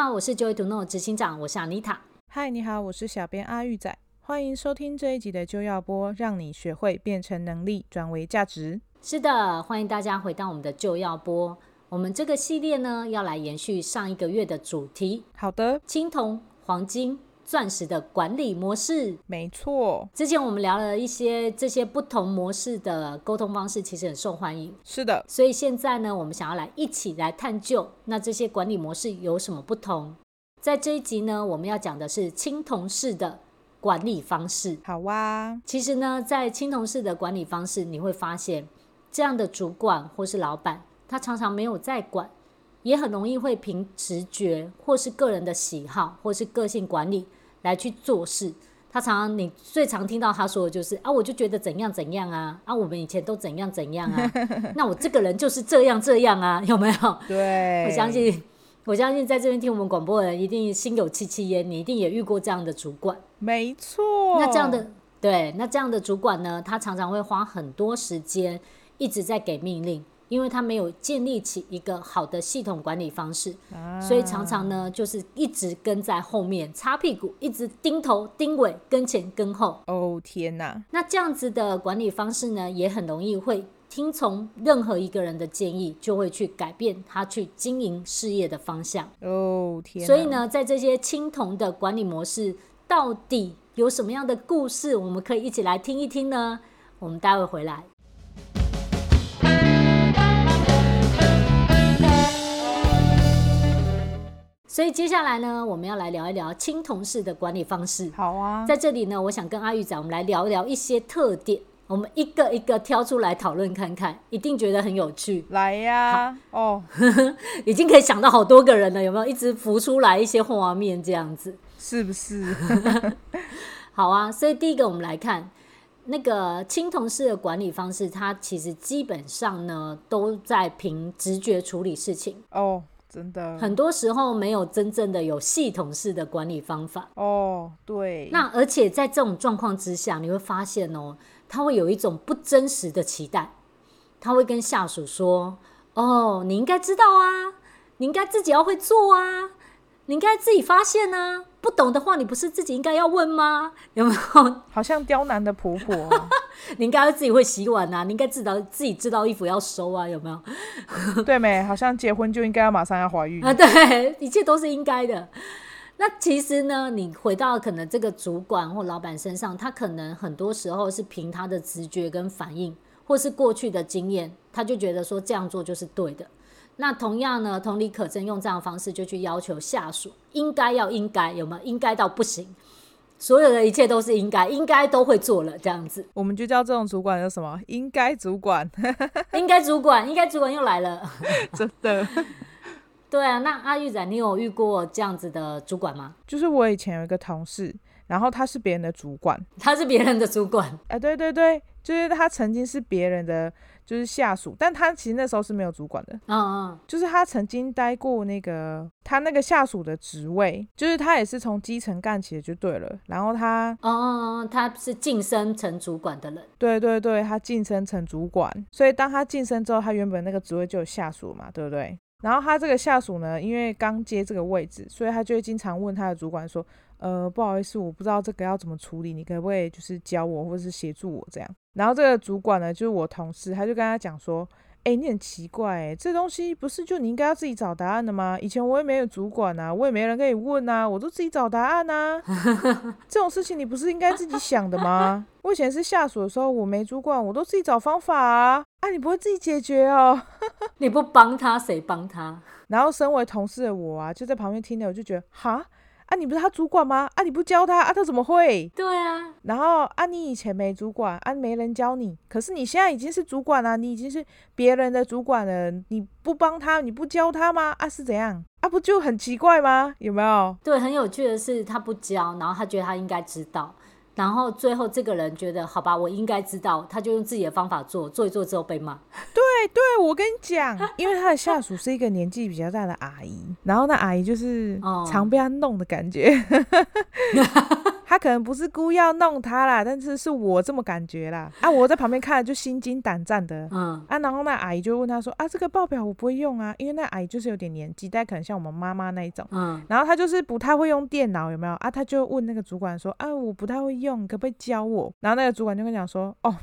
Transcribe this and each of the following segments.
好，我是 Joy to Know 执行长，我是 Anita。嗨，你好，我是小编阿玉仔。欢迎收听这一集的就要播，让你学会变成能力，转为价值。是的，欢迎大家回到我们的就要播。我们这个系列呢，要来延续上一个月的主题。好的，青铜、黄金、钻石的管理模式。没错，之前我们聊了一些这些不同模式的沟通方式，其实很受欢迎。是的，所以现在呢，我们想要来一起来探究，那这些管理模式有什么不同？在这一集呢，我们要讲的是青铜式的管理方式。好哇，其实呢，在青铜式的管理方式，你会发现这样的主管或是老板。他常常没有在管，也很容易会凭直觉或是个人的喜好或是个性管理来去做事。他常常你最常听到他说的就是啊，我就觉得怎样怎样啊，啊，我们以前都怎样怎样啊，那我这个人就是这样这样啊，有没有？对，我相信，我相信在这边听我们广播的人一定心有戚戚焉，你一定也遇过这样的主管。没错。那这样的对，那这样的主管呢，他常常会花很多时间一直在给命令。因为他没有建立起一个好的系统管理方式，啊、所以常常呢就是一直跟在后面擦屁股，一直盯头盯尾，跟前跟后。哦天哪！那这样子的管理方式呢，也很容易会听从任何一个人的建议，就会去改变他去经营事业的方向。哦天！所以呢，在这些青铜的管理模式，到底有什么样的故事，我们可以一起来听一听呢？我们待会回来。所以接下来呢，我们要来聊一聊青铜式的管理方式。好啊，在这里呢，我想跟阿玉仔，我们来聊一聊一些特点，我们一个一个挑出来讨论看看，一定觉得很有趣。来呀，哦，已经可以想到好多个人了，有没有？一直浮出来一些画面，这样子是不是？好啊，所以第一个我们来看那个青铜式的管理方式，它其实基本上呢都在凭直觉处理事情哦。真的，很多时候没有真正的有系统式的管理方法哦。对，那而且在这种状况之下，你会发现哦，他会有一种不真实的期待，他会跟下属说：“哦，你应该知道啊，你应该自己要会做啊。”你应该自己发现啊！不懂的话，你不是自己应该要问吗？有没有？好像刁难的婆婆啊。你应该要自己会洗碗啊！你应该知道自己知道衣服要收啊？有没有？对没？好像结婚就应该要马上要怀孕啊！对，一切都是应该的。那其实呢，你回到可能这个主管或老板身上，他可能很多时候是凭他的直觉跟反应，或是过去的经验，他就觉得说这样做就是对的。那同样呢，同理可证，用这样的方式就去要求下属应该要应该有没有？应该到不行，所有的一切都是应该，应该都会做了这样子。我们就叫这种主管叫什么？应该主管，应该主管，应该主管又来了，真的。对啊，那阿玉仔，你有遇过这样子的主管吗？就是我以前有一个同事，然后他是别人的主管，他是别人的主管，哎，对对对，就是他曾经是别人的。就是下属，但他其实那时候是没有主管的。嗯嗯，就是他曾经待过那个他那个下属的职位，就是他也是从基层干起的就对了。然后他，嗯嗯嗯，他是晋升成主管的人。对对对，他晋升成主管，所以当他晋升之后，他原本那个职位就有下属嘛，对不对？然后他这个下属呢，因为刚接这个位置，所以他就会经常问他的主管说。呃，不好意思，我不知道这个要怎么处理，你可不可以就是教我，或者是协助我这样？然后这个主管呢，就是我同事，他就跟他讲说，哎，你很奇怪，诶，这东西不是就你应该要自己找答案的吗？以前我也没有主管啊，我也没人可以问啊，我都自己找答案啊。这种事情你不是应该自己想的吗？我以前是下属的时候，我没主管，我都自己找方法啊。啊，你不会自己解决哦？你不帮他，谁帮他？然后身为同事的我啊，就在旁边听着，我就觉得，哈。啊，你不是他主管吗？啊，你不教他啊，他怎么会？对啊。然后啊，你以前没主管啊，没人教你。可是你现在已经是主管了，你已经是别人的主管了，你不帮他，你不教他吗？啊，是怎样？啊，不就很奇怪吗？有没有？对，很有趣的是，他不教，然后他觉得他应该知道。然后最后这个人觉得好吧，我应该知道，他就用自己的方法做，做一做之后被骂。对对，我跟你讲，因为他的下属是一个年纪比较大的阿姨，然后那阿姨就是常被他弄的感觉。哦、他可能不是故意要弄他啦，但是是我这么感觉啦。啊，我在旁边看了就心惊胆战的。嗯，啊，然后那阿姨就问他说：“啊，这个报表我不会用啊，因为那阿姨就是有点年纪，但可能像我们妈妈那一种。”嗯，然后他就是不太会用电脑，有没有？啊，他就问那个主管说：“啊，我不太会用，可不可以教我？”然后那个主管就跟他讲说：“哦，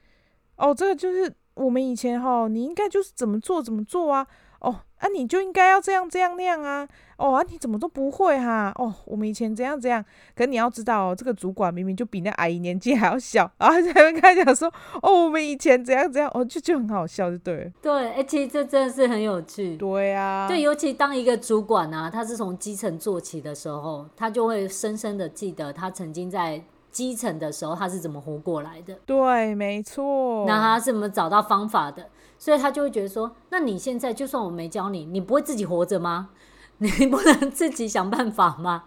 哦，这个就是我们以前哈，你应该就是怎么做怎么做啊。”哦，啊，你就应该要这样这样那样啊！哦，啊，你怎么都不会哈、啊？哦，我们以前怎样怎样，可是你要知道哦，这个主管明明就比那阿姨年纪还要小，然后还在跟他讲说，哦，我们以前怎样怎样，哦，就就很好笑，就对了。对，哎，其实这真的是很有趣。对啊，对，尤其当一个主管啊，他是从基层做起的时候，他就会深深的记得他曾经在基层的时候他是怎么活过来的。对，没错。那他是怎么找到方法的？所以他就会觉得说，那你现在就算我没教你，你不会自己活着吗？你不能自己想办法吗？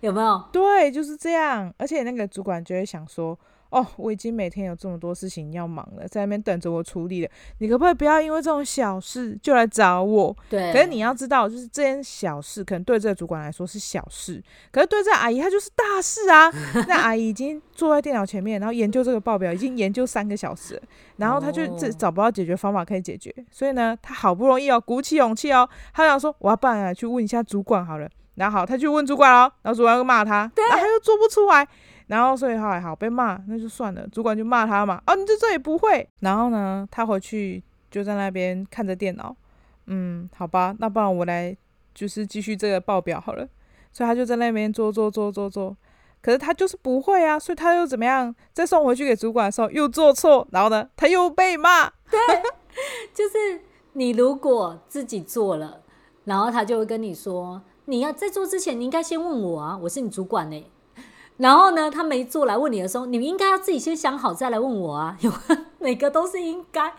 有没有？对，就是这样。而且那个主管就会想说。哦，我已经每天有这么多事情要忙了，在那边等着我处理了。你可不可以不要因为这种小事就来找我？对。可是你要知道，就是这件小事可能对这个主管来说是小事，可是对这个阿姨她就是大事啊。那阿姨已经坐在电脑前面，然后研究这个报表，已经研究三个小时了，然后她就这找不到解决方法可以解决，所以呢，她好不容易哦，鼓起勇气哦，她想说我要办啊，去问一下主管好了。然后好，她去问主管哦，然后主管又骂她，然后她又做不出来。然后所以后来好被骂，那就算了。主管就骂他嘛，啊，你这这也不会。然后呢，他回去就在那边看着电脑，嗯，好吧，那不然我来就是继续这个报表好了。所以他就在那边做做做做做，可是他就是不会啊，所以他又怎么样？再送回去给主管的时候又做错，然后呢，他又被骂。对，就是你如果自己做了，然后他就会跟你说，你要在做之前，你应该先问我啊，我是你主管呢。然后呢，他没做来问你的时候，你们应该要自己先想好再来问我啊。有每个都是应该，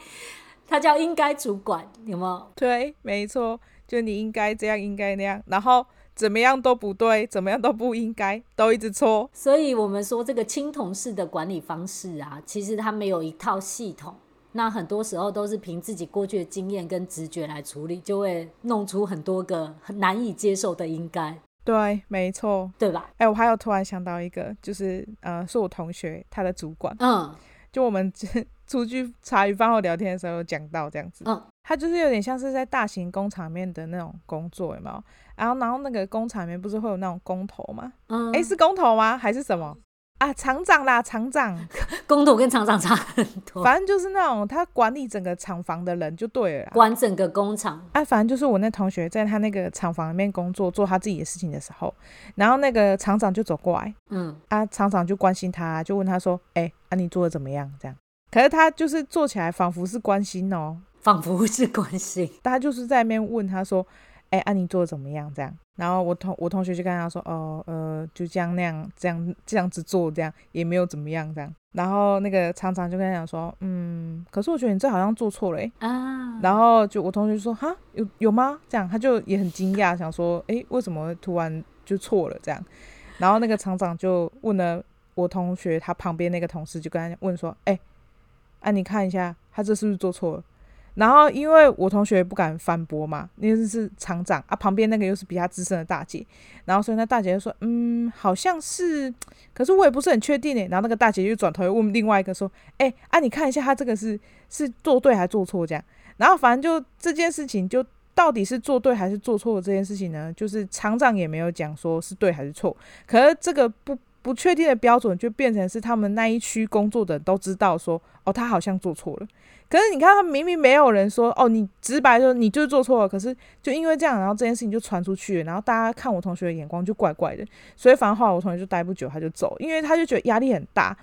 他叫应该主管，有没有？对，没错，就你应该这样，应该那样，然后怎么样都不对，怎么样都不应该，都一直错。所以我们说这个青铜式的管理方式啊，其实它没有一套系统，那很多时候都是凭自己过去的经验跟直觉来处理，就会弄出很多个很难以接受的应该。对，没错，对吧？哎，我还有突然想到一个，就是呃，是我同学他的主管，嗯，就我们 出去茶余饭后聊天的时候有讲到这样子，嗯，他就是有点像是在大型工厂里面的那种工作，有没有？然后，然后那个工厂里面不是会有那种工头吗？嗯，哎，是工头吗？还是什么？啊，厂长啦，厂长，工头跟厂长差很多，反正就是那种他管理整个厂房的人就对了，管整个工厂。啊，反正就是我那同学在他那个厂房里面工作，做他自己的事情的时候，然后那个厂长就走过来，嗯，啊，厂长就关心他，就问他说，哎、欸，啊，你做的怎么样？这样，可是他就是做起来仿佛是关心哦，仿佛是关心，他就是在那边问他说。哎，安、啊、你做的怎么样？这样，然后我同我同学就跟他说，哦，呃，就这样那样，这样这样子做，这样也没有怎么样，这样。然后那个厂长就跟他讲说，嗯，可是我觉得你这好像做错了，哎啊。然后就我同学就说，哈，有有吗？这样，他就也很惊讶，想说，哎，为什么突然就错了？这样。然后那个厂长就问了我同学他旁边那个同事，就跟他问说，哎，哎、啊，你看一下，他这是不是做错了？然后，因为我同学不敢反驳嘛，因为是厂长啊，旁边那个又是比他资深的大姐，然后所以那大姐就说，嗯，好像是，可是我也不是很确定诶。然后那个大姐就转头问另外一个说，哎，啊，你看一下他这个是是做对还是做错这样？然后反正就这件事情，就到底是做对还是做错的这件事情呢，就是厂长也没有讲说是对还是错，可是这个不不确定的标准就变成是他们那一区工作的人都知道说，哦，他好像做错了。可是你看，他明明没有人说哦，你直白说你就是做错了。可是就因为这样，然后这件事情就传出去，然后大家看我同学的眼光就怪怪的，所以反正后来我同学就待不久，他就走，因为他就觉得压力很大。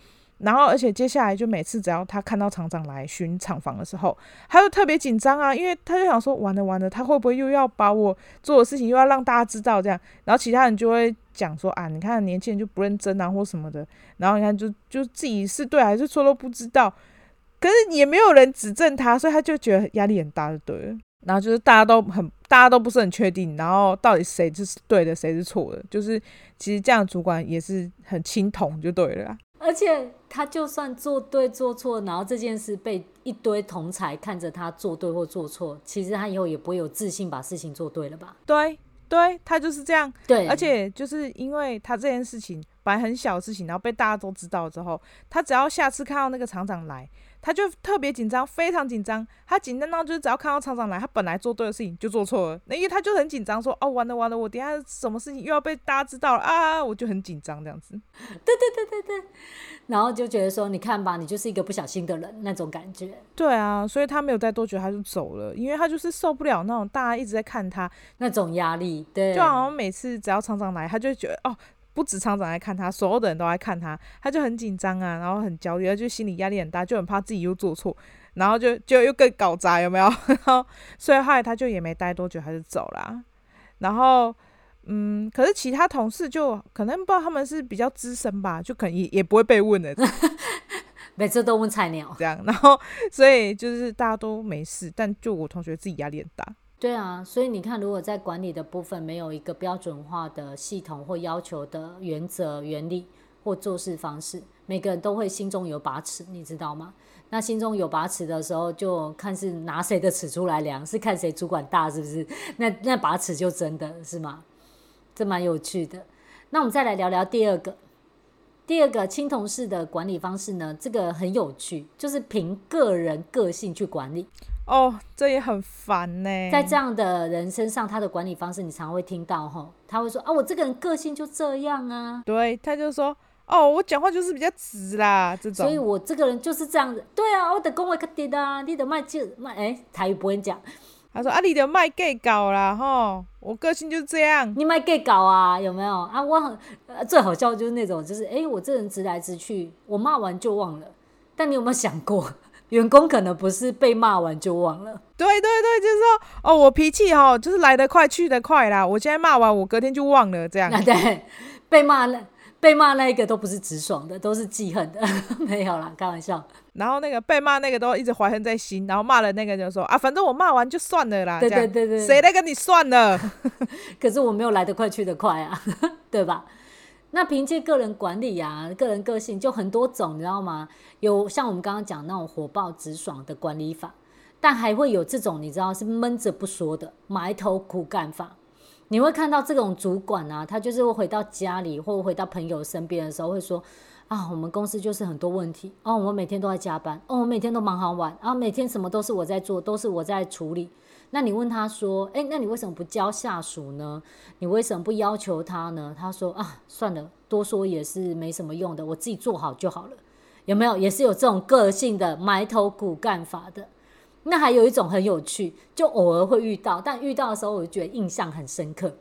然后而且接下来就每次只要他看到厂长来巡厂房的时候，他就特别紧张啊，因为他就想说完了完了，他会不会又要把我做的事情又要让大家知道这样？然后其他人就会讲说啊，你看年轻人就不认真啊或什么的，然后你看就就自己是对还是错都不知道。可是也没有人指正他，所以他就觉得压力很大，就对了。然后就是大家都很，大家都不是很确定，然后到底谁是对的，谁是错的。就是其实这样主管也是很青铜，就对了。而且他就算做对做错，然后这件事被一堆同才看着他做对或做错，其实他以后也不会有自信把事情做对了吧？对。对，他就是这样。对，而且就是因为他这件事情本来很小的事情，然后被大家都知道之后，他只要下次看到那个厂长来。他就特别紧张，非常紧张。他紧张到就是只要看到厂长来，他本来做对的事情就做错了。那因为他就很紧张，说：“哦，完了完了，我等下什么事情又要被大家知道了啊！”我就很紧张这样子。对对对对对。然后就觉得说：“你看吧，你就是一个不小心的人那种感觉。”对啊，所以他没有待多久他就走了，因为他就是受不了那种大家一直在看他那种压力。对，就好像每次只要厂长来，他就觉得哦。不止厂长在看他，所有的人都在看他，他就很紧张啊，然后很焦虑，就心理压力很大，就很怕自己又做错，然后就就又更搞砸，有没有？然后所以后来他就也没待多久，他就走了。然后嗯，可是其他同事就可能不知道他们是比较资深吧，就可能也也不会被问的，每次都问菜鸟这样，然后所以就是大家都没事，但就我同学自己压力很大。对啊，所以你看，如果在管理的部分没有一个标准化的系统或要求的原则、原理或做事方式，每个人都会心中有把尺，你知道吗？那心中有把尺的时候，就看是拿谁的尺出来量，是看谁主管大，是不是？那那把尺就真的是吗？这蛮有趣的。那我们再来聊聊第二个，第二个青同事的管理方式呢？这个很有趣，就是凭个人个性去管理。哦，这也很烦呢。在这样的人身上，他的管理方式你常会听到吼，他会说啊，我这个人个性就这样啊。对，他就说哦，我讲话就是比较直啦，这种。所以我这个人就是这样子。对啊，我的讲话较直啊，你的卖就卖哎，台语不会讲。他说啊，你的卖 gay 搞啦吼，我个性就是这样。你卖 gay 搞啊，有没有啊？我很最好笑就是那种，就是哎，我这人直来直去，我骂完就忘了。但你有没有想过？员工可能不是被骂完就忘了，对对对，就是说，哦，我脾气哈，就是来得快去得快啦。我现在骂完，我隔天就忘了，这样。啊、对，被骂那被骂那一个都不是直爽的，都是记恨的，没有啦，开玩笑。然后那个被骂那个都一直怀恨在心，然后骂了那个就说啊，反正我骂完就算了啦。对对对对，谁来跟你算了？可是我没有来得快去得快啊，对吧？那凭借个人管理啊，个人个性就很多种，你知道吗？有像我们刚刚讲那种火爆直爽的管理法，但还会有这种你知道是闷着不说的埋头苦干法。你会看到这种主管啊，他就是会回到家里或回到朋友身边的时候会说啊，我们公司就是很多问题哦，我们每天都在加班哦，我每天都忙好晚啊，每天什么都是我在做，都是我在处理。那你问他说，诶，那你为什么不教下属呢？你为什么不要求他呢？他说啊，算了，多说也是没什么用的，我自己做好就好了。有没有？也是有这种个性的埋头苦干法的。那还有一种很有趣，就偶尔会遇到，但遇到的时候我就觉得印象很深刻，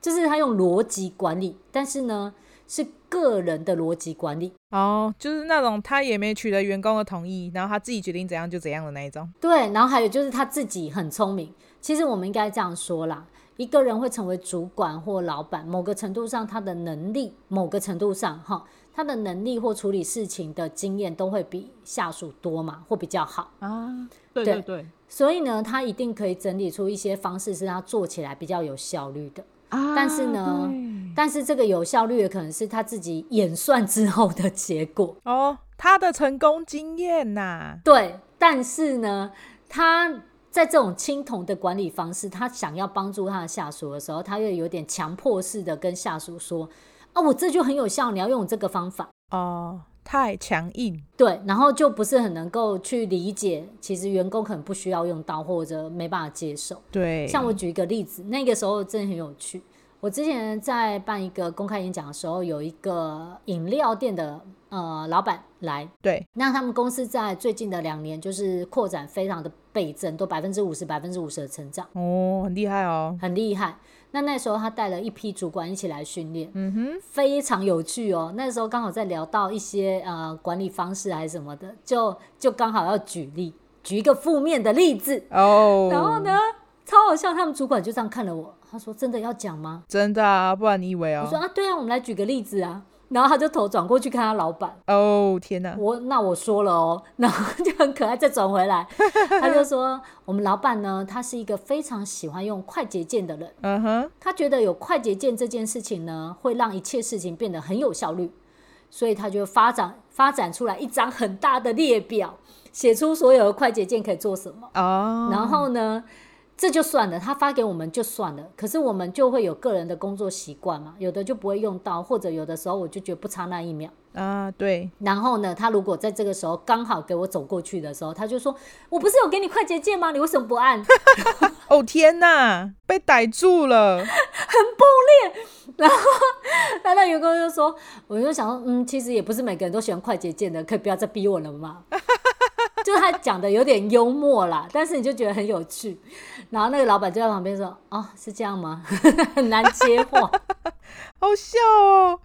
就是他用逻辑管理，但是呢是个人的逻辑管理哦，就是那种他也没取得员工的同意，然后他自己决定怎样就怎样的那一种。对，然后还有就是他自己很聪明。其实我们应该这样说啦，一个人会成为主管或老板，某个程度上他的能力，某个程度上哈，他的能力或处理事情的经验都会比下属多嘛，或比较好啊。对对对，对，所以呢，他一定可以整理出一些方式，是他做起来比较有效率的。啊，但是呢，但是这个有效率的可能是他自己演算之后的结果哦，他的成功经验呐、啊。对，但是呢，他。在这种青铜的管理方式，他想要帮助他的下属的时候，他又有点强迫式的跟下属说：“啊，我这就很有效，你要用这个方法。”哦，太强硬。对，然后就不是很能够去理解，其实员工可能不需要用到，或者没办法接受。对，像我举一个例子，那个时候真的很有趣。我之前在办一个公开演讲的时候，有一个饮料店的呃老板来，对，那他们公司在最近的两年就是扩展非常的倍增，都百分之五十、百分之五十的成长，哦，很厉害哦，很厉害。那那时候他带了一批主管一起来训练，嗯哼，非常有趣哦。那时候刚好在聊到一些呃管理方式还是什么的，就就刚好要举例，举一个负面的例子哦，然后呢，超好笑，他们主管就这样看了我。他说：“真的要讲吗？真的啊，不然你以为哦？”我说：“啊，对啊，我们来举个例子啊。”然后他就头转过去看他老板。哦，天哪！我那我说了哦，然后就很可爱，再转回来，他就说：“我们老板呢，他是一个非常喜欢用快捷键的人。嗯哼，他觉得有快捷键这件事情呢，会让一切事情变得很有效率，所以他就发展发展出来一张很大的列表，写出所有的快捷键可以做什么。哦，然后呢？”这就算了，他发给我们就算了。可是我们就会有个人的工作习惯嘛，有的就不会用到，或者有的时候我就觉得不差那一秒。啊，对。然后呢，他如果在这个时候刚好给我走过去的时候，他就说：“我不是有给你快捷键吗？你为什么不按？” 哦天哪，被逮住了，很暴烈。然后他 那员工就说：“我就想说，嗯，其实也不是每个人都喜欢快捷键的，可以不要再逼我了吗？” 就是他讲的有点幽默啦，但是你就觉得很有趣。然后那个老板就在旁边说：“哦，是这样吗？很难接话，好笑哦。”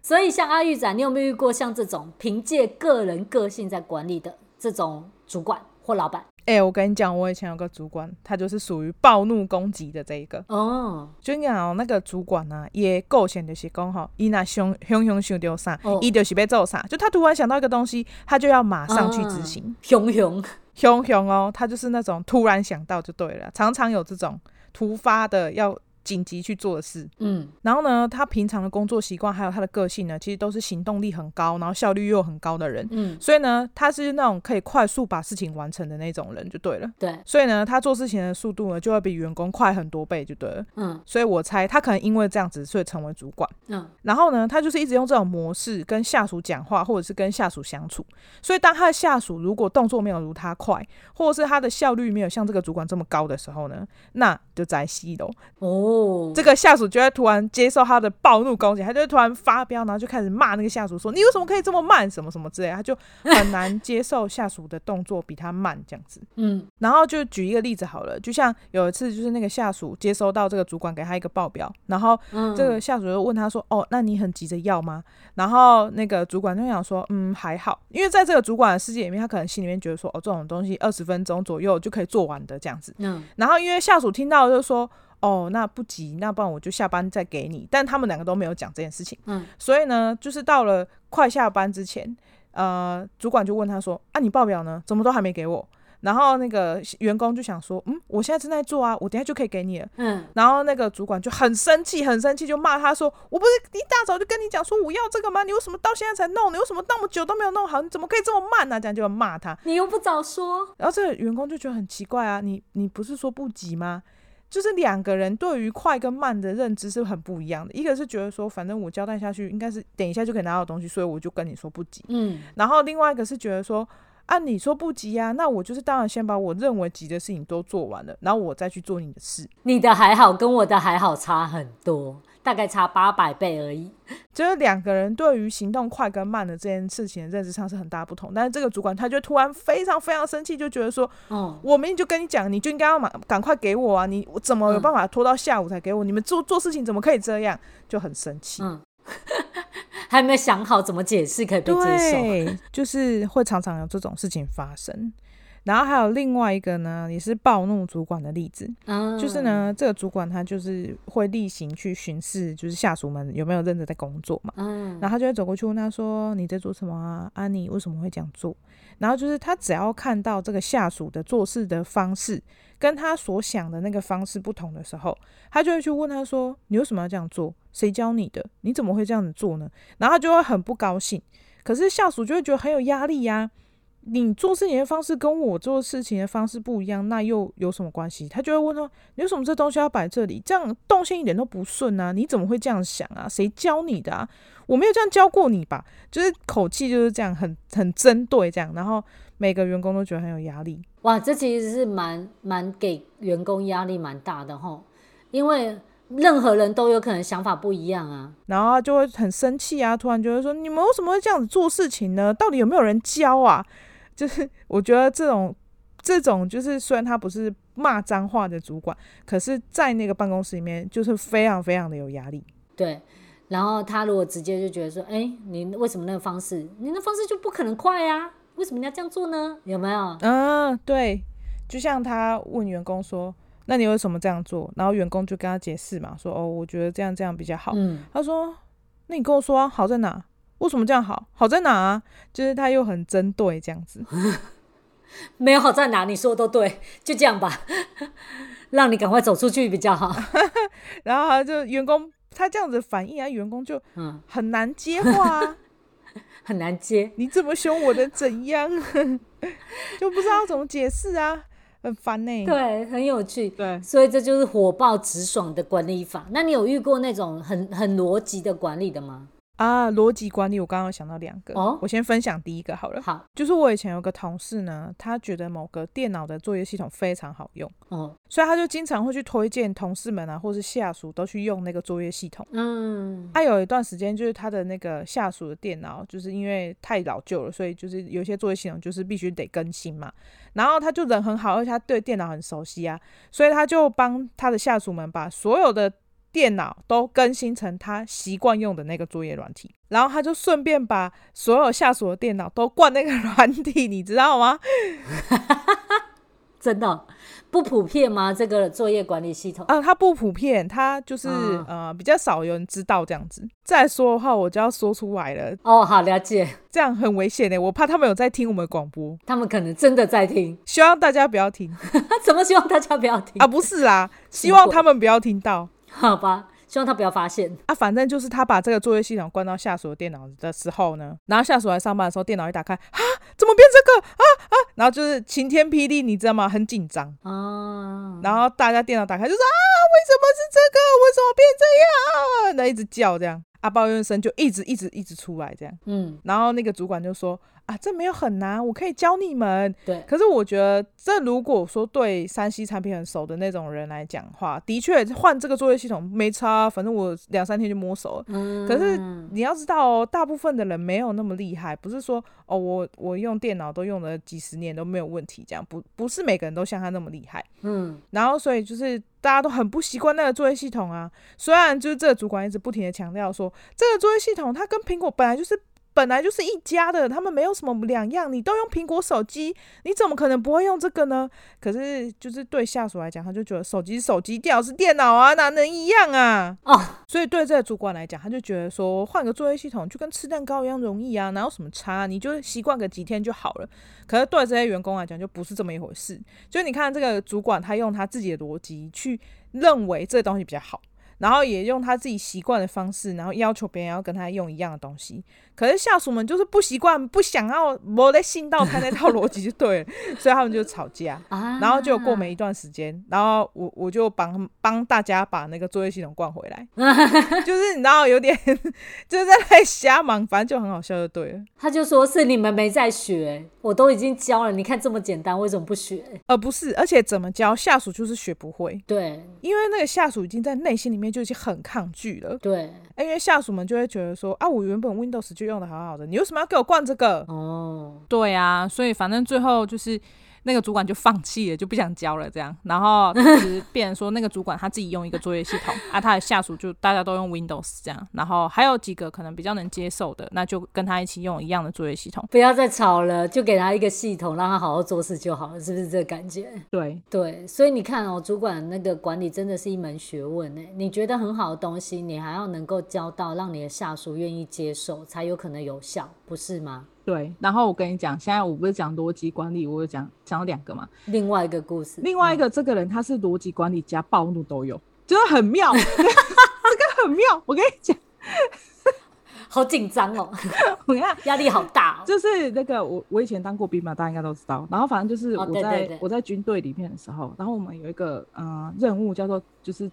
所以像阿玉仔，你有没有遇过像这种凭借个人个性在管理的这种主管或老板？哎、欸，我跟你讲，我以前有个主管，他就是属于暴怒攻击的这一个。哦，就你讲那个主管呢、啊，也够闲就是讲哈，伊那凶凶凶想丢啥，伊就是要做啥，就他突然想到一个东西，他就要马上去执行。凶凶凶凶哦，他就是那种突然想到就对了，常常有这种突发的要。紧急去做的事，嗯，然后呢，他平常的工作习惯还有他的个性呢，其实都是行动力很高，然后效率又很高的人，嗯，所以呢，他是那种可以快速把事情完成的那种人，就对了，对，所以呢，他做事情的速度呢，就会比员工快很多倍，就对了，嗯，所以我猜他可能因为这样子，所以成为主管，嗯，然后呢，他就是一直用这种模式跟下属讲话，或者是跟下属相处，所以当他的下属如果动作没有如他快，或者是他的效率没有像这个主管这么高的时候呢，那就在戏喽，哦，这个下。下属就会突然接受他的暴怒攻击，他就会突然发飙，然后就开始骂那个下属说：“你为什么可以这么慢？什么什么之类。”他就很难接受下属的动作比他慢这样子。嗯，然后就举一个例子好了，就像有一次，就是那个下属接收到这个主管给他一个报表，然后这个下属就问他说：“哦，那你很急着要吗？”然后那个主管就想说：“嗯，还好，因为在这个主管的世界里面，他可能心里面觉得说：‘哦，这种东西二十分钟左右就可以做完的这样子。’嗯，然后因为下属听到就说。哦，那不急，那不然我就下班再给你。但他们两个都没有讲这件事情，嗯，所以呢，就是到了快下班之前，呃，主管就问他说：“啊，你报表呢？怎么都还没给我？”然后那个员工就想说：“嗯，我现在正在做啊，我等下就可以给你了。”嗯，然后那个主管就很生气，很生气，就骂他说：“我不是一大早就跟你讲说我要这个吗？你为什么到现在才弄？你为什么那么久都没有弄好？你怎么可以这么慢呢、啊？”这样就要骂他。你又不早说。然后这个员工就觉得很奇怪啊，你你不是说不急吗？就是两个人对于快跟慢的认知是很不一样的。一个是觉得说，反正我交代下去，应该是等一下就可以拿到东西，所以我就跟你说不急。嗯，然后另外一个是觉得说，啊，你说不急啊，那我就是当然先把我认为急的事情都做完了，然后我再去做你的事。你的还好，跟我的还好差很多。大概差八百倍而已，就是两个人对于行动快跟慢的这件事情的认知上是很大不同。但是这个主管他就突然非常非常生气，就觉得说，嗯，我明明就跟你讲，你就应该要马赶快给我啊！你我怎么有办法拖到下午才给我？你们做做事情怎么可以这样？就很生气。嗯，还没想好怎么解释可以被接受，对，就是会常常有这种事情发生。然后还有另外一个呢，也是暴怒主管的例子，嗯，就是呢，这个主管他就是会例行去巡视，就是下属们有没有认真在工作嘛，嗯，然后他就会走过去问他说：“你在做什么啊？啊，你为什么会这样做？”然后就是他只要看到这个下属的做事的方式跟他所想的那个方式不同的时候，他就会去问他说：“你为什么要这样做？谁教你的？你怎么会这样子做呢？”然后他就会很不高兴，可是下属就会觉得很有压力呀。你做事情的方式跟我做事情的方式不一样，那又有什么关系？他就会问说：“你为什么这东西要摆这里？这样动线一点都不顺啊！你怎么会这样想啊？谁教你的啊？我没有这样教过你吧？”就是口气就是这样，很很针对这样，然后每个员工都觉得很有压力。哇，这其实是蛮蛮给员工压力蛮大的吼，因为任何人都有可能想法不一样啊，然后他就会很生气啊，突然就会说：“你们为什么会这样子做事情呢？到底有没有人教啊？”就是我觉得这种这种就是虽然他不是骂脏话的主管，可是在那个办公室里面就是非常非常的有压力。对，然后他如果直接就觉得说，哎，你为什么那个方式，你那方式就不可能快啊？为什么你要这样做呢？有没有？嗯，对，就像他问员工说，那你为什么这样做？然后员工就跟他解释嘛，说哦，我觉得这样这样比较好。嗯，他说，那你跟我说啊，好在哪？为什么这样好？好在哪啊？就是他又很针对这样子，没有好在哪？你说的都对，就这样吧，让你赶快走出去比较好。然后他就员工他这样子反应啊，员工就嗯很难接话啊，很难接。你这么凶我能怎样？就不知道怎么解释啊。很烦呢。对，很有趣。对，所以这就是火爆直爽的管理法。那你有遇过那种很很逻辑的管理的吗？啊，逻辑管理，我刚刚有想到两个，哦，我先分享第一个好了。好，就是我以前有个同事呢，他觉得某个电脑的作业系统非常好用，哦，所以他就经常会去推荐同事们啊，或是下属都去用那个作业系统。嗯，他有一段时间就是他的那个下属的电脑，就是因为太老旧了，所以就是有些作业系统就是必须得更新嘛。然后他就人很好，而且他对电脑很熟悉啊，所以他就帮他的下属们把所有的。电脑都更新成他习惯用的那个作业软体，然后他就顺便把所有下属的电脑都灌那个软体，你知道吗？真的不普遍吗？这个作业管理系统啊，它不普遍，它就是、嗯、呃比较少有人知道这样子。再说的话，我就要说出来了。哦，好了解，这样很危险的，我怕他们有在听我们广播，他们可能真的在听，希望大家不要听。怎么希望大家不要听啊？不是啦，希望他们不要听到。好吧，希望他不要发现啊。反正就是他把这个作业系统关到下属的电脑的时候呢，然后下属来上班的时候，电脑一打开，啊，怎么变这个啊啊？然后就是晴天霹雳，你知道吗？很紧张啊。然后大家电脑打开就说啊，为什么是这个？为什么变这样？那一直叫这样，啊，抱怨声就一直一直一直出来这样。嗯，然后那个主管就说。啊，这没有很难，我可以教你们。对，可是我觉得，这如果说对山西产品很熟的那种人来讲话，的确换这个作业系统没差，反正我两三天就摸熟了。嗯。可是你要知道哦，大部分的人没有那么厉害，不是说哦，我我用电脑都用了几十年都没有问题，这样不不是每个人都像他那么厉害。嗯。然后所以就是大家都很不习惯那个作业系统啊。虽然就是这个主管一直不停的强调说，这个作业系统它跟苹果本来就是。本来就是一家的，他们没有什么两样。你都用苹果手机，你怎么可能不会用这个呢？可是就是对下属来讲，他就觉得手机是手机，电脑是电脑啊，哪能一样啊？哦，所以对这个主管来讲，他就觉得说换个作业系统就跟吃蛋糕一样容易啊，哪有什么差？你就习惯个几天就好了。可是对这些员工来讲，就不是这么一回事。就你看这个主管，他用他自己的逻辑去认为这东西比较好。然后也用他自己习惯的方式，然后要求别人要跟他用一样的东西。可是下属们就是不习惯，不想要，没得信道他那套逻辑就对了，所以他们就吵架。然后就过没一段时间，然后我我就帮帮大家把那个作业系统灌回来，就是你知道有点 就是在那瞎忙，反正就很好笑就对了。他就说是你们没在学，我都已经教了，你看这么简单，为什么不学？呃，不是，而且怎么教下属就是学不会。对，因为那个下属已经在内心里面就已经很抗拒了。对，因为下属们就会觉得说啊，我原本 Windows 就用的好好的，你为什么要给我灌这个？哦，对啊，所以反正最后就是。那个主管就放弃了，就不想教了，这样，然后就是变成说那个主管他自己用一个作业系统啊，他的下属就大家都用 Windows 这样，然后还有几个可能比较能接受的，那就跟他一起用一样的作业系统。不要再吵了，就给他一个系统，让他好好做事就好了，是不是这个感觉？对对，所以你看哦，主管那个管理真的是一门学问呢。你觉得很好的东西，你还要能够教到让你的下属愿意接受，才有可能有效，不是吗？对，然后我跟你讲，现在我不是讲逻辑管理，我有讲讲了两个嘛。另外一个故事，另外一个这个人他是逻辑管理加暴怒都有，就是很妙，这个很妙。我跟你讲，好紧张哦，我看 压力好大哦。就是那个我我以前当过兵嘛，大家应该都知道。然后反正就是我在、我在军队里面的时候，然后我们有一个嗯、呃、任务叫做就是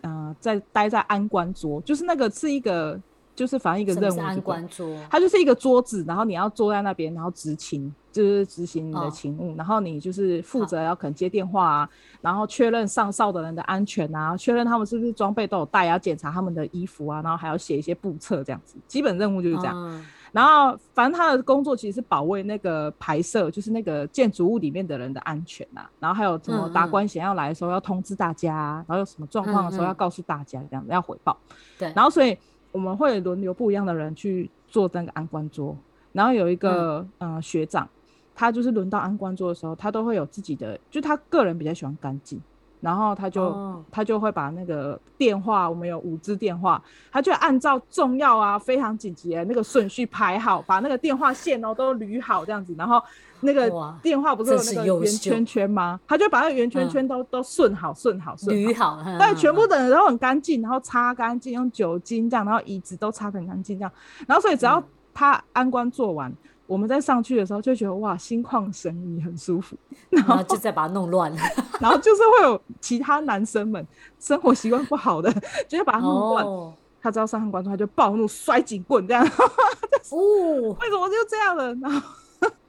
嗯、呃、在待在安官桌，就是那个是一个。就是反正一个任务，安官桌，它就是一个桌子，然后你要坐在那边，然后执勤，就是执行你的勤务，哦、然后你就是负责要可能接电话啊，然后确认上哨的人的安全啊，确认他们是不是装备都有带，要检查他们的衣服啊，然后还要写一些簿册这样子，基本任务就是这样。嗯、然后反正他的工作其实是保卫那个排设，就是那个建筑物里面的人的安全啊，然后还有什么达官显要来的时候要通知大家，啊，然后有什么状况的时候要告诉大家，这样子要回报。对，然后所以。我们会轮流不一样的人去做那个安官桌，然后有一个、嗯、呃学长，他就是轮到安官桌的时候，他都会有自己的，就他个人比较喜欢干净，然后他就、哦、他就会把那个电话，我们有五支电话，他就按照重要啊、非常紧急的那个顺序排好，把那个电话线哦都捋好这样子，然后。那个电话不是有那个圆圈圈吗？他就把那个圆圈圈都、嗯、都顺好顺好顺好，对，全部的人都很干净，然后擦干净，用酒精这样，然后椅子都擦得很干净这样，然后所以只要他安官做完，我们在上去的时候就觉得哇，心旷神怡，很舒服，然后就再把它弄乱。了，然后就是会有其他男生们生活习惯不好的，就会把它弄乱。哦、他知道上汉关注，他就暴怒，摔警棍这样。哦，为什么就这样了？然后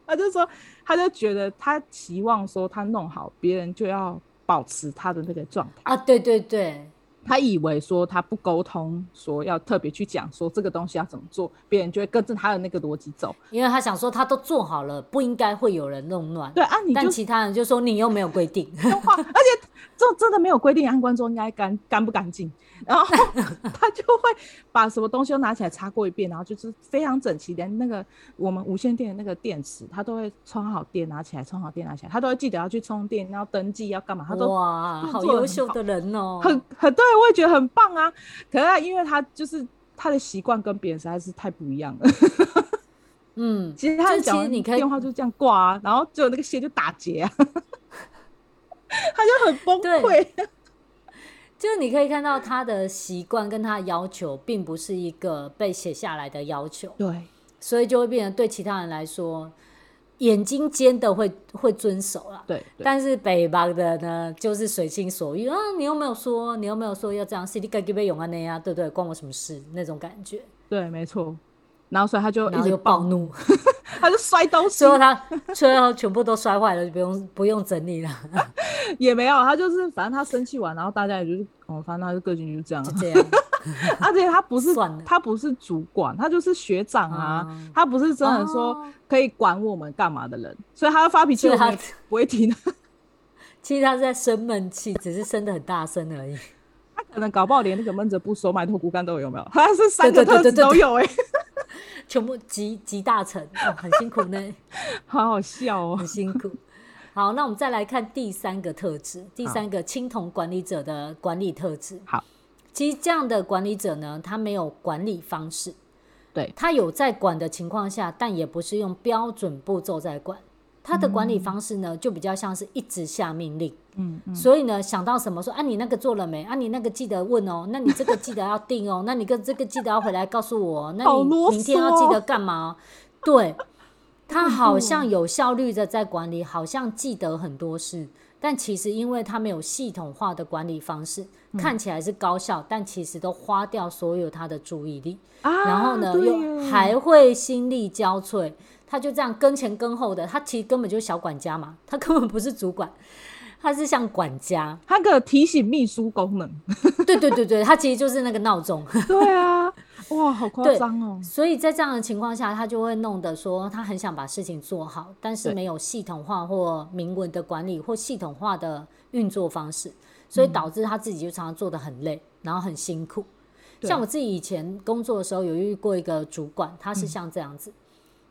他就说，他就觉得他期望说他弄好，别人就要保持他的那个状态啊。对对对。他以为说他不沟通，说要特别去讲说这个东西要怎么做，别人就会跟着他的那个逻辑走。因为他想说他都做好了，不应该会有人弄乱。对啊，你但其他人就说你又没有规定，而且这真的没有规定安官桌应该干干不干净。然后 他就会把什么东西都拿起来擦过一遍，然后就是非常整齐，连那个我们无线电的那个电池，他都会充好电拿起来，充好电拿起来，他都会记得要去充电，然后登记要干嘛，他都哇，好优秀的人哦，很很对，我也觉得很棒啊。可是他因为他就是他的习惯跟别人实在是太不一样了。嗯，其实他讲你电话就这样挂啊，然后只有那个线就打结啊，他就很崩溃。就是你可以看到他的习惯跟他的要求，并不是一个被写下来的要求。对，所以就会变成对其他人来说，眼睛尖的会会遵守了。对，但是北方的呢，就是随心所欲啊！你又没有说，你又没有说要这样，是你该给不用啊那样，对不对？关我什么事？那种感觉。对，没错。然后所以他就然后又暴怒，他就摔东西，最后他最后全部都摔坏了，就不用不用整理了。也没有，他就是反正他生气完，然后大家也就是哦，反正他的个性就这样，就这样。而且他不是他不是主管，他就是学长啊，嗯、他不是真的说可以管我们干嘛的人，哦、所以他发脾气我们不会听。其实他是在生闷气，只是生的很大声而已。他可能搞不好连那个闷着不说埋头骨干都有，有没有？他是三个特质都有哎、欸。全部集集大成，哦，很辛苦呢，好好笑哦，很辛苦。好，那我们再来看第三个特质，第三个青铜管理者的管理特质。好，其实这样的管理者呢，他没有管理方式，对，他有在管的情况下，但也不是用标准步骤在管。他的管理方式呢，就比较像是一直下命令，嗯，嗯，所以呢，想到什么说啊，你那个做了没？啊，你那个记得问哦，那你这个记得要定哦，那你跟这个记得要回来告诉我，那你明天要记得干嘛？对，他好像有效率的在管理，好像记得很多事，但其实因为他没有系统化的管理方式，看起来是高效，但其实都花掉所有他的注意力，然后呢，又还会心力交瘁。他就这样跟前跟后的，他其实根本就是小管家嘛，他根本不是主管，他是像管家，他个提醒秘书功能。对对对对，他其实就是那个闹钟。对啊，哇，好夸张哦。所以在这样的情况下，他就会弄得说，他很想把事情做好，但是没有系统化或明文的管理或系统化的运作方式，所以导致他自己就常常做的很累，然后很辛苦。像我自己以前工作的时候，有遇过一个主管，他是像这样子。嗯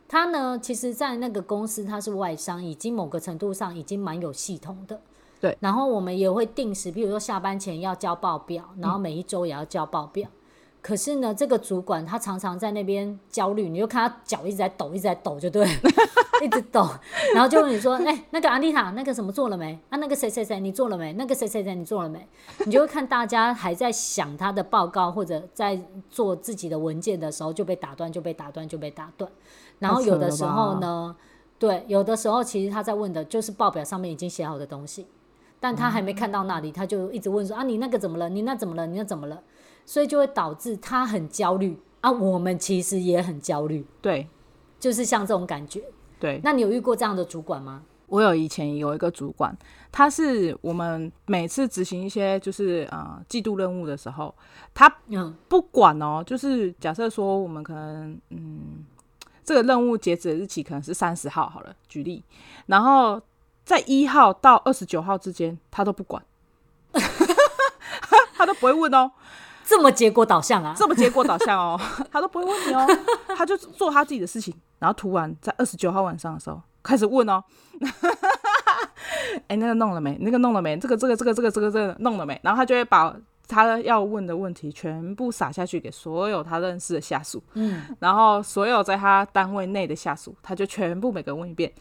他呢，其实，在那个公司，他是外商，已经某个程度上已经蛮有系统的。对。然后我们也会定时，比如说下班前要交报表，然后每一周也要交报表。嗯、可是呢，这个主管他常常在那边焦虑，你就看他脚一直在抖，一直在抖，就对，一直抖。然后就问你说：“哎、欸，那个安丽塔，那个什么做了没？啊，那个谁谁谁你做了没？那个谁谁谁你做了没？”你就会看大家还在想他的报告或者在做自己的文件的时候，就被打断，就被打断，就被打断。然后有的时候呢，对，有的时候其实他在问的就是报表上面已经写好的东西，但他还没看到那里，他就一直问说啊，你那个怎么了？你那怎么了？你那怎么了？所以就会导致他很焦虑啊。我们其实也很焦虑，对，就是像这种感觉。对，那你有遇过这样的主管吗？我有以前有一个主管，他是我们每次执行一些就是呃季度任务的时候，他不管哦，就是假设说我们可能嗯。这个任务截止的日期可能是三十号，好了，举例，然后在一号到二十九号之间，他都不管，他都不会问哦，这么结果导向啊，这么结果导向哦，他都不会问你哦，他就做他自己的事情，然后突然在二十九号晚上的时候开始问哦，哎，那个弄了没？那个弄了没？这个这个这个这个这个这个弄了没？然后他就会把。他要问的问题全部撒下去给所有他认识的下属，嗯，然后所有在他单位内的下属，他就全部每个问一遍，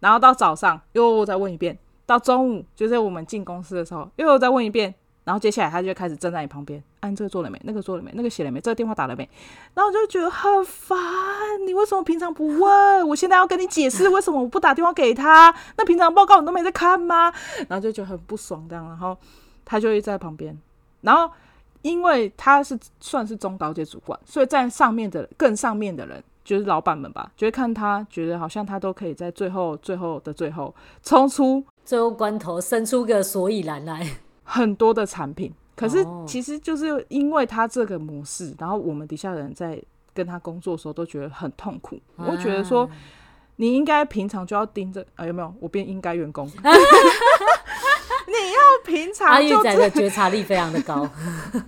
然后到早上又再问一遍，到中午就是我们进公司的时候又再问一遍，然后接下来他就开始站在你旁边，按、啊、这个做了没？那个做了没？那个写了没？这个电话打了没？然后我就觉得很烦，你为什么平常不问？我现在要跟你解释为什么我不打电话给他？那平常报告你都没在看吗？然后就觉得很不爽这样，然后他就一直在旁边，然后因为他是算是中高阶主管，所以在上面的更上面的人就是老板们吧，就会看他觉得好像他都可以在最后最后的最后冲出最后关头，生出个所以然来。很多的产品，可是其实就是因为他这个模式，哦、然后我们底下的人在跟他工作的时候都觉得很痛苦。啊、我觉得说，你应该平常就要盯着，啊，有没有？我变应该员工，你要平常就。阿玉仔的觉察力非常的高，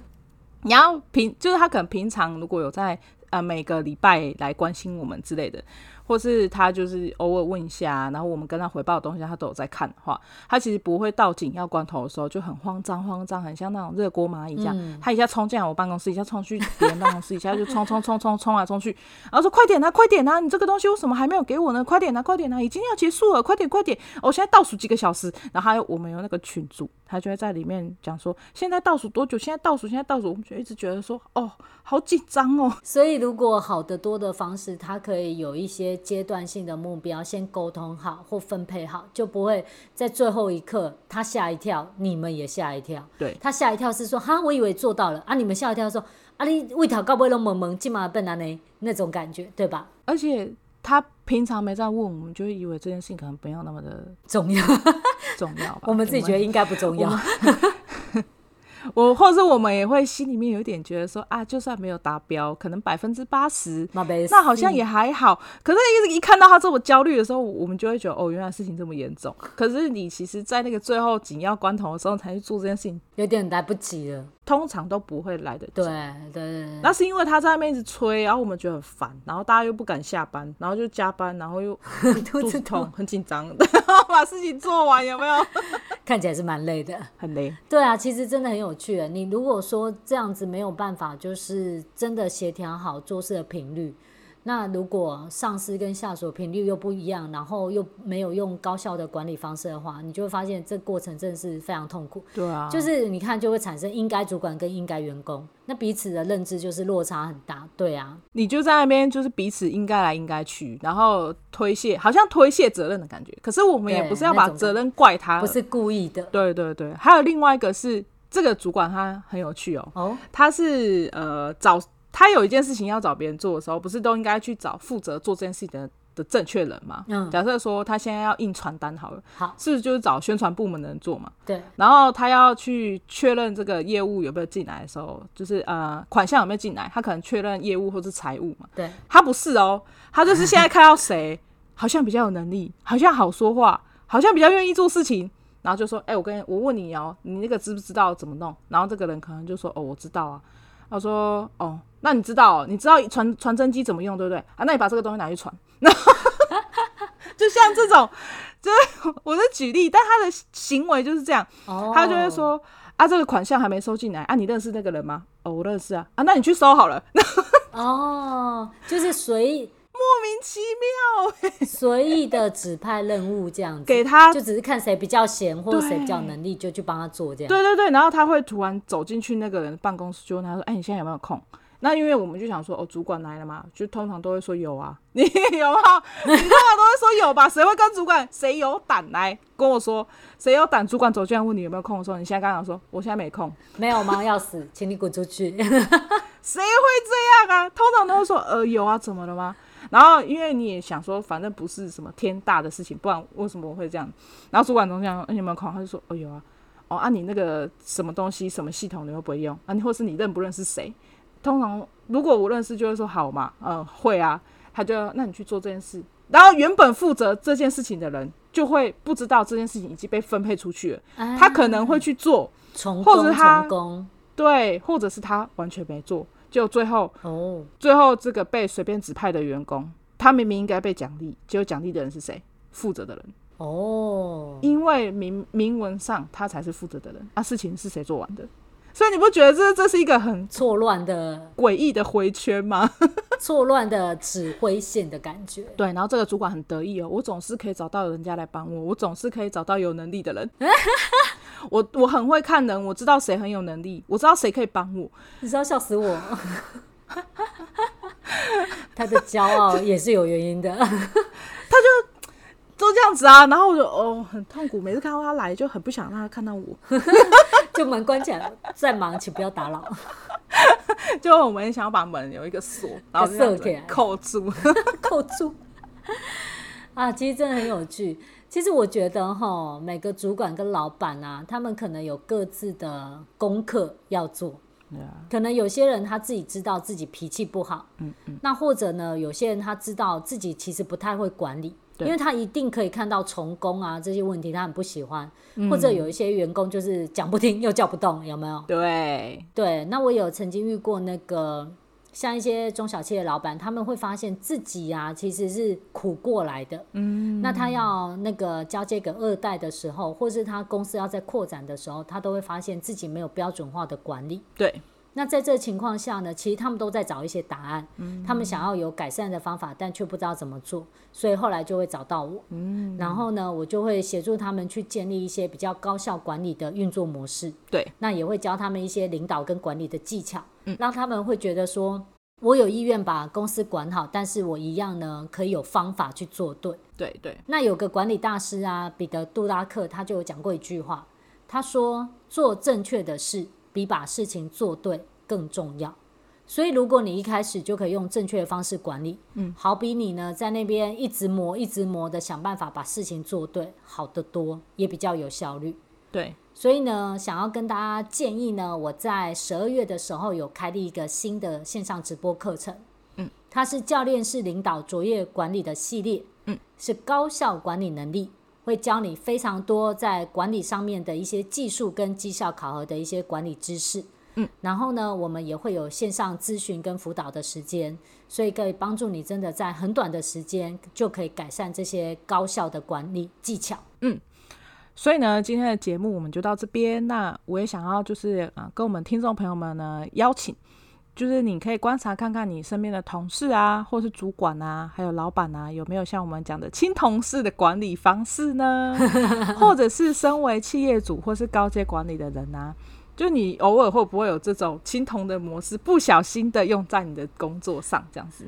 你要平，就是他可能平常如果有在呃每个礼拜来关心我们之类的。或是他就是偶尔问一下，然后我们跟他回报的东西，他都有在看的话，他其实不会到紧要关头的时候就很慌张慌张，很像那种热锅蚂蚁这样，嗯、他一下冲进来我办公室，一下冲去别人办公室，一下就冲冲冲冲冲来冲去，然后说快点啊，快点啊，你这个东西为什么还没有给我呢？快点啊，快点啊，已经要结束了，快点快点，我现在倒数几个小时，然后还有我们有那个群组，他就会在里面讲说现在倒数多久？现在倒数，现在倒数，我们就一直觉得说哦，好紧张哦。所以如果好得多的方式，他可以有一些阶段性的。目标先沟通好或分配好，就不会在最后一刻他吓一跳，你们也吓一跳。对，他吓一跳是说哈，我以为做到了啊，你们吓一跳说啊，你为头搞不会拢懵懵，今嘛笨蛋呢那种感觉，对吧？而且他平常没在问我们，就会以为这件事情可能不要那么的重要，重要吧？我们自己觉得应该不重要。我 或者是我们也会心里面有一点觉得说啊，就算没有达标，可能百分之八十，那好像也还好。可是一直一看到他这么焦虑的时候，我们就会觉得哦，原来事情这么严重。可是你其实，在那个最后紧要关头的时候才去做这件事情，有点来不及了。通常都不会来得及。对对。那是因为他在那边一直催，然后我们觉得很烦，然后大家又不敢下班，然后就加班，然后又 肚子痛，很紧张，然后把事情做完，有没有？看起来是蛮累的，很累。对啊，其实真的很有趣。你如果说这样子没有办法，就是真的协调好做事的频率。那如果上司跟下属频率又不一样，然后又没有用高效的管理方式的话，你就会发现这过程真的是非常痛苦。对啊，就是你看就会产生应该主管跟应该员工，那彼此的认知就是落差很大。对啊，你就在那边就是彼此应该来应该去，然后推卸，好像推卸责任的感觉。可是我们也不是要把责任怪他，不是故意的。对对对，还有另外一个是这个主管他很有趣哦，哦，他是呃找。他有一件事情要找别人做的时候，不是都应该去找负责做这件事情的的正确人吗？嗯，假设说他现在要印传单好了，好，是不是就是找宣传部门的人做嘛？对。然后他要去确认这个业务有没有进来的时候，就是呃款项有没有进来，他可能确认业务或是财务嘛。对。他不是哦，他就是现在看到谁好像比较有能力，好像好说话，好像比较愿意做事情，然后就说：“哎、欸，我跟你我问你哦，你那个知不知道怎么弄？”然后这个人可能就说：“哦，我知道啊。”他说：“哦。”那你知道，你知道传传真机怎么用，对不对啊？那你把这个东西拿去传，就像这种，就是我的举例，但他的行为就是这样，oh. 他就会说啊，这个款项还没收进来啊，你认识那个人吗？哦，我认识啊，啊，那你去收好了。哦，oh, 就是随名其妙随意的指派任务这样子，给他就只是看谁比较闲或者谁比较能力，就去帮他做这样。对对对，然后他会突然走进去那个人办公室，就问他说：“哎，你现在有没有空？”那因为我们就想说，哦，主管来了嘛，就通常都会说有啊，你有吗？你通常都会说有吧？谁会跟主管？谁有胆来跟我说？谁有胆？主管走进来问你有没有空的时候，你现在刚刚说我现在没空，没有吗？要死，请你滚出去！谁会这样啊？通常都会说，呃，有啊，怎么了吗？然后因为你也想说，反正不是什么天大的事情，不然为什么我会这样？然后主管总这样，你有没有空？他就说，哦，有啊。哦，啊，你那个什么东西，什么系统，你会不会用？啊，你或是你认不认识谁？通常如果我认识，就会说好嘛，嗯，会啊，他就那你去做这件事。然后原本负责这件事情的人就会不知道这件事情已经被分配出去了，啊、他可能会去做，或者他对，或者是他完全没做，就最后哦，最后这个被随便指派的员工，他明明应该被奖励，结果奖励的人是谁？负责的人哦，因为明明文上他才是负责的人，那、啊、事情是谁做完的？所以你不觉得这这是一个很错乱的诡异的回圈吗？错乱的指挥线的感觉。对，然后这个主管很得意哦，我总是可以找到人家来帮我，我总是可以找到有能力的人。我我很会看人，我知道谁很有能力，我知道谁可以帮我。你知道笑死我，他的骄傲也是有原因的，他就。都这样子啊，然后我就哦很痛苦，每次看到他来就很不想让他看到我，就门关起来，在忙，请不要打扰。就我们想要把门有一个锁，然后这样扣住，扣住。啊，其实真的很有趣。其实我觉得哈，每个主管跟老板啊，他们可能有各自的功课要做。可能有些人他自己知道自己脾气不好，嗯嗯，那或者呢，有些人他知道自己其实不太会管理。因为他一定可以看到重工啊这些问题，他很不喜欢，嗯、或者有一些员工就是讲不听又叫不动，有没有？对对，那我有曾经遇过那个像一些中小企业老板，他们会发现自己啊其实是苦过来的，嗯，那他要那个交接给二代的时候，或是他公司要在扩展的时候，他都会发现自己没有标准化的管理，对。那在这情况下呢，其实他们都在找一些答案，嗯、他们想要有改善的方法，但却不知道怎么做，所以后来就会找到我，嗯、然后呢，我就会协助他们去建立一些比较高效管理的运作模式，对，那也会教他们一些领导跟管理的技巧，嗯、让他们会觉得说，我有意愿把公司管好，但是我一样呢可以有方法去做对，对对。那有个管理大师啊，彼得·杜拉克，他就有讲过一句话，他说：做正确的事。比把事情做对更重要，所以如果你一开始就可以用正确的方式管理，嗯，好比你呢在那边一直磨、一直磨的想办法把事情做对，好得多，也比较有效率。对，所以呢，想要跟大家建议呢，我在十二月的时候有开立一个新的线上直播课程，嗯，它是教练式领导卓越管理的系列，嗯，是高效管理能力。会教你非常多在管理上面的一些技术跟绩效考核的一些管理知识，嗯，然后呢，我们也会有线上咨询跟辅导的时间，所以可以帮助你真的在很短的时间就可以改善这些高效的管理技巧，嗯，所以呢，今天的节目我们就到这边。那我也想要就是啊，跟我们听众朋友们呢邀请。就是你可以观察看看你身边的同事啊，或是主管啊，还有老板啊，有没有像我们讲的青铜式的管理方式呢？或者是身为企业主或是高阶管理的人啊，就你偶尔会不会有这种青铜的模式，不小心的用在你的工作上这样子？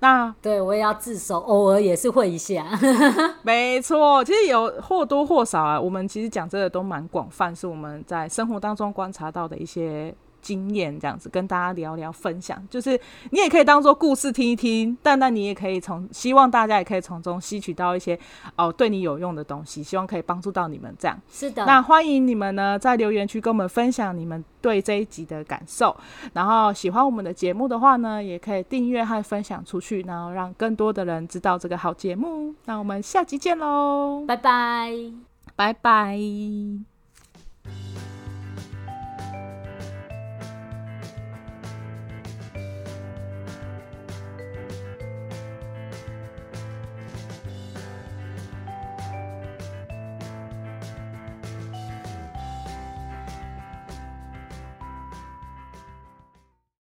那对我也要自首，偶尔也是会一下。没错，其实有或多或少啊，我们其实讲这个都蛮广泛，是我们在生活当中观察到的一些。经验这样子跟大家聊聊分享，就是你也可以当做故事听一听，但那你也可以从希望大家也可以从中吸取到一些哦对你有用的东西，希望可以帮助到你们这样。是的，那欢迎你们呢在留言区跟我们分享你们对这一集的感受，然后喜欢我们的节目的话呢，也可以订阅和分享出去，然后让更多的人知道这个好节目。那我们下集见喽，拜拜，拜拜。